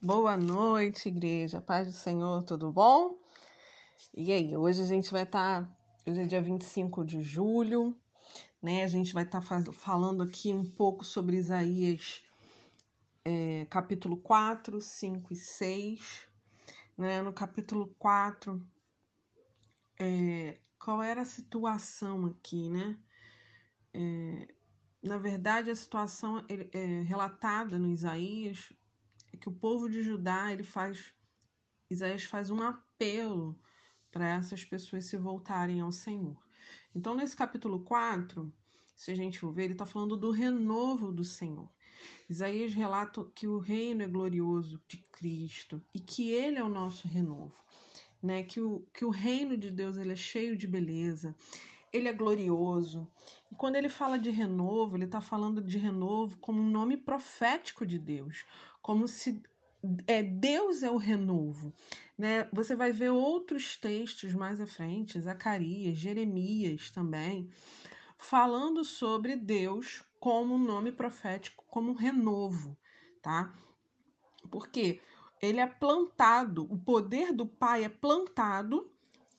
Boa noite, igreja. Paz do Senhor, tudo bom? E aí, hoje a gente vai estar. Tá, hoje é dia 25 de julho, né? A gente vai estar tá falando aqui um pouco sobre Isaías, é, capítulo 4, 5 e 6. Né? No capítulo 4, é, qual era a situação aqui, né? É, na verdade, a situação é, relatada no Isaías é que o povo de Judá, ele faz, Isaías faz um apelo para essas pessoas se voltarem ao Senhor. Então, nesse capítulo 4, se a gente for ver, ele está falando do renovo do Senhor. Isaías relata que o reino é glorioso de Cristo e que ele é o nosso renovo. Né? Que, o, que o reino de Deus ele é cheio de beleza, ele é glorioso. E quando ele fala de renovo, ele está falando de renovo como um nome profético de Deus, como se é, Deus é o renovo. Né? Você vai ver outros textos mais à frente, Zacarias, Jeremias também, falando sobre Deus como um nome profético, como um renovo, tá? Porque ele é plantado, o poder do Pai é plantado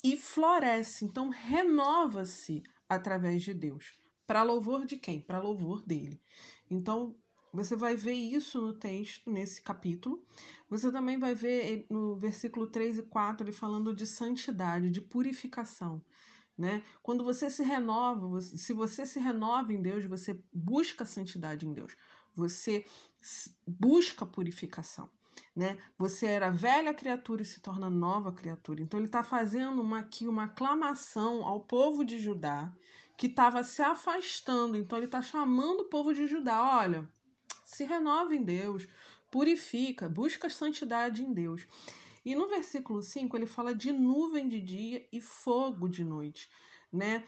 e floresce, então renova-se através de Deus. Para louvor de quem? Para louvor dele. Então, você vai ver isso no texto, nesse capítulo. Você também vai ver no versículo 3 e 4 ele falando de santidade, de purificação. Né? Quando você se renova, se você se renova em Deus, você busca santidade em Deus. Você busca purificação. Né? Você era velha criatura e se torna nova criatura. Então ele está fazendo uma, aqui uma aclamação ao povo de Judá que estava se afastando. Então ele está chamando o povo de Judá, olha, se renova em Deus, purifica, busca santidade em Deus. E no versículo 5 ele fala de nuvem de dia e fogo de noite, né?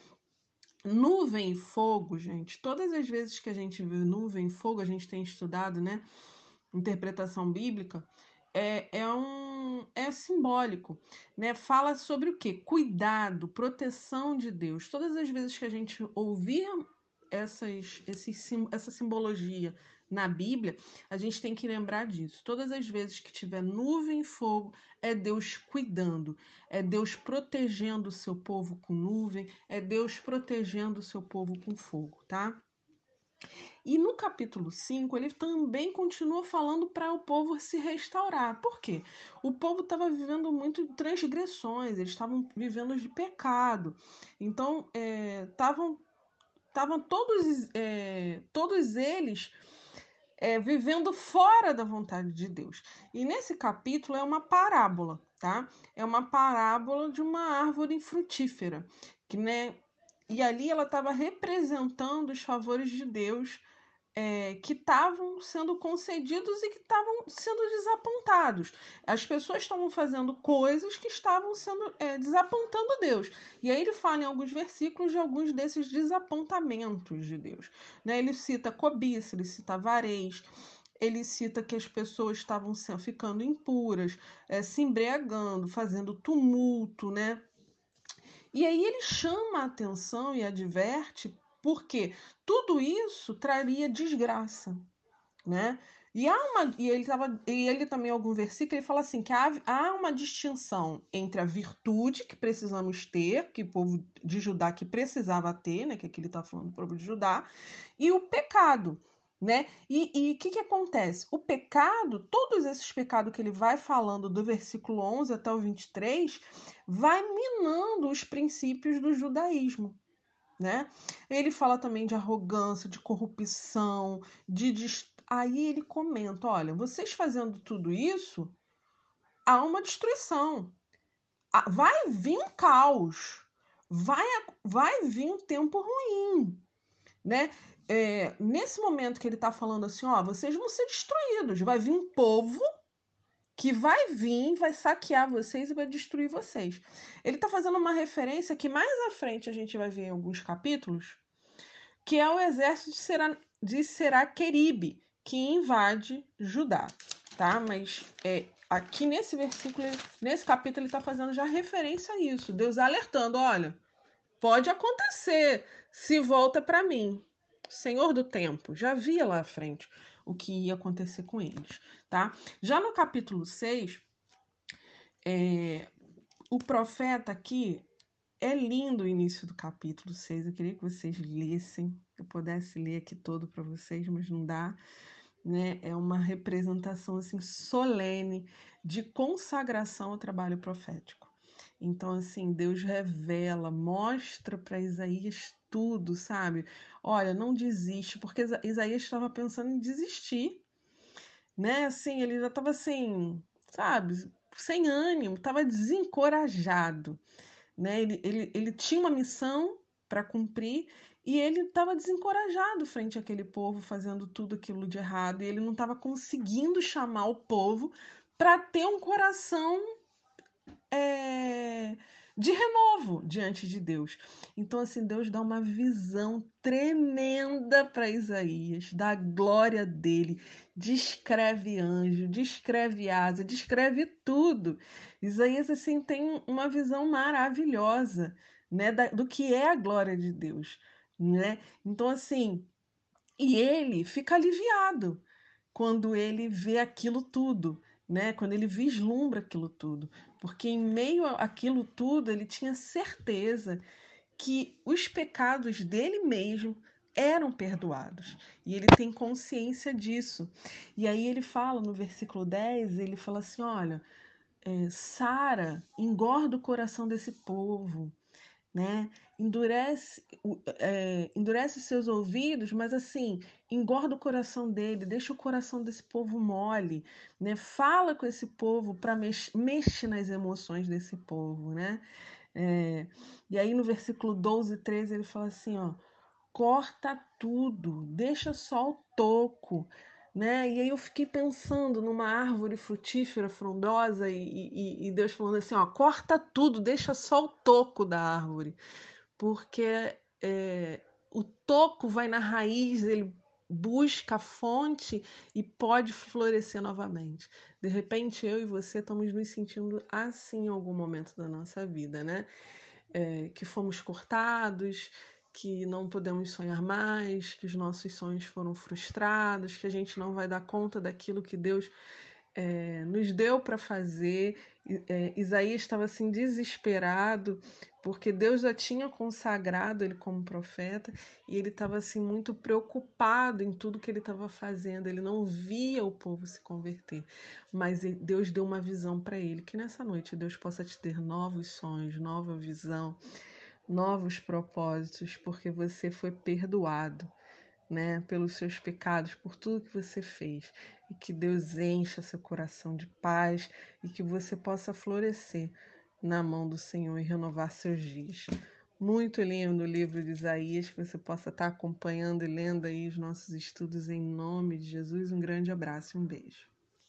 Nuvem e fogo, gente. Todas as vezes que a gente vê nuvem e fogo, a gente tem estudado, né? Interpretação bíblica, é, é um é simbólico, né? Fala sobre o que? Cuidado, proteção de Deus. Todas as vezes que a gente ouvir essas, essa simbologia na Bíblia, a gente tem que lembrar disso. Todas as vezes que tiver nuvem e fogo, é Deus cuidando, é Deus protegendo o seu povo com nuvem, é Deus protegendo o seu povo com fogo, tá? E no capítulo 5, ele também continua falando para o povo se restaurar. Por quê? O povo estava vivendo muito transgressões, eles estavam vivendo de pecado. Então, estavam é, todos, é, todos eles é, vivendo fora da vontade de Deus. E nesse capítulo é uma parábola, tá? É uma parábola de uma árvore frutífera, que, né? E ali ela estava representando os favores de Deus é, que estavam sendo concedidos e que estavam sendo desapontados. As pessoas estavam fazendo coisas que estavam sendo é, desapontando Deus. E aí ele fala em alguns versículos de alguns desses desapontamentos de Deus. Né? Ele cita cobiça, ele cita avarez, ele cita que as pessoas estavam ficando impuras, é, se embriagando, fazendo tumulto, né? E aí ele chama a atenção e adverte porque tudo isso traria desgraça, né? E há uma e ele tava e ele também algum versículo ele fala assim que há, há uma distinção entre a virtude que precisamos ter, que o povo de Judá que precisava ter, né, que aqui ele está falando do povo de Judá, e o pecado, né? E o que, que acontece? O pecado, todos esses pecados que ele vai falando do versículo 11 até o 23, vai minando os princípios do judaísmo né? Ele fala também de arrogância, de corrupção, de aí ele comenta, olha, vocês fazendo tudo isso, há uma destruição. Vai vir um caos, vai, vai vir um tempo ruim, né? É, nesse momento que ele está falando assim, ó, vocês vão ser destruídos, vai vir um povo que vai vir, vai saquear vocês e vai destruir vocês. Ele está fazendo uma referência que mais à frente a gente vai ver em alguns capítulos, que é o exército de, Será, de Seraqueribe, que invade Judá, tá? Mas é, aqui nesse versículo, nesse capítulo, ele está fazendo já referência a isso. Deus alertando, olha, pode acontecer, se volta para mim. Senhor do tempo, já via lá à frente. O que ia acontecer com eles, tá? Já no capítulo 6, é, o profeta aqui é lindo o início do capítulo 6. Eu queria que vocês lessem, eu pudesse ler aqui todo para vocês, mas não dá. Né? É uma representação assim solene de consagração ao trabalho profético. Então, assim, Deus revela, mostra para Isaías tudo, sabe? Olha, não desiste, porque Isaías estava pensando em desistir, né? Assim, ele já estava assim, sabe, sem ânimo, estava desencorajado, né? Ele, ele, ele tinha uma missão para cumprir e ele estava desencorajado frente àquele povo fazendo tudo aquilo de errado e ele não estava conseguindo chamar o povo para ter um coração é, de renovo diante de Deus. Então, assim, Deus dá uma visão tremenda para Isaías, da glória dele, descreve anjo, descreve asa, descreve tudo. Isaías, assim, tem uma visão maravilhosa, né, da, do que é a glória de Deus, né? Então, assim, e ele fica aliviado quando ele vê aquilo tudo, né? Quando ele vislumbra aquilo tudo, porque em meio àquilo tudo ele tinha certeza que os pecados dele mesmo eram perdoados. E ele tem consciência disso. E aí ele fala no versículo 10, ele fala assim: olha, é, Sara engorda o coração desse povo, né? Endurece, é, endurece seus ouvidos, mas assim, engorda o coração dele, deixa o coração desse povo mole, né? Fala com esse povo para mex mexe nas emoções desse povo, né? É, e aí no versículo 12 e 13 ele fala assim, ó, corta tudo, deixa só o toco, né? E aí eu fiquei pensando numa árvore frutífera, frondosa, e, e, e Deus falando assim, ó, corta tudo, deixa só o toco da árvore, porque é, o toco vai na raiz, ele busca a fonte e pode florescer novamente. De repente, eu e você estamos nos sentindo assim em algum momento da nossa vida, né? É, que fomos cortados, que não podemos sonhar mais, que os nossos sonhos foram frustrados, que a gente não vai dar conta daquilo que Deus é, nos deu para fazer. É, Isaías estava assim desesperado, porque Deus já tinha consagrado ele como profeta e ele estava assim muito preocupado em tudo que ele estava fazendo. Ele não via o povo se converter, mas Deus deu uma visão para ele que nessa noite Deus possa te ter novos sonhos, nova visão novos propósitos, porque você foi perdoado, né, pelos seus pecados, por tudo que você fez, e que Deus encha seu coração de paz e que você possa florescer na mão do Senhor e renovar seus dias. Muito lindo o livro de Isaías, que você possa estar acompanhando e lendo aí os nossos estudos em nome de Jesus. Um grande abraço e um beijo.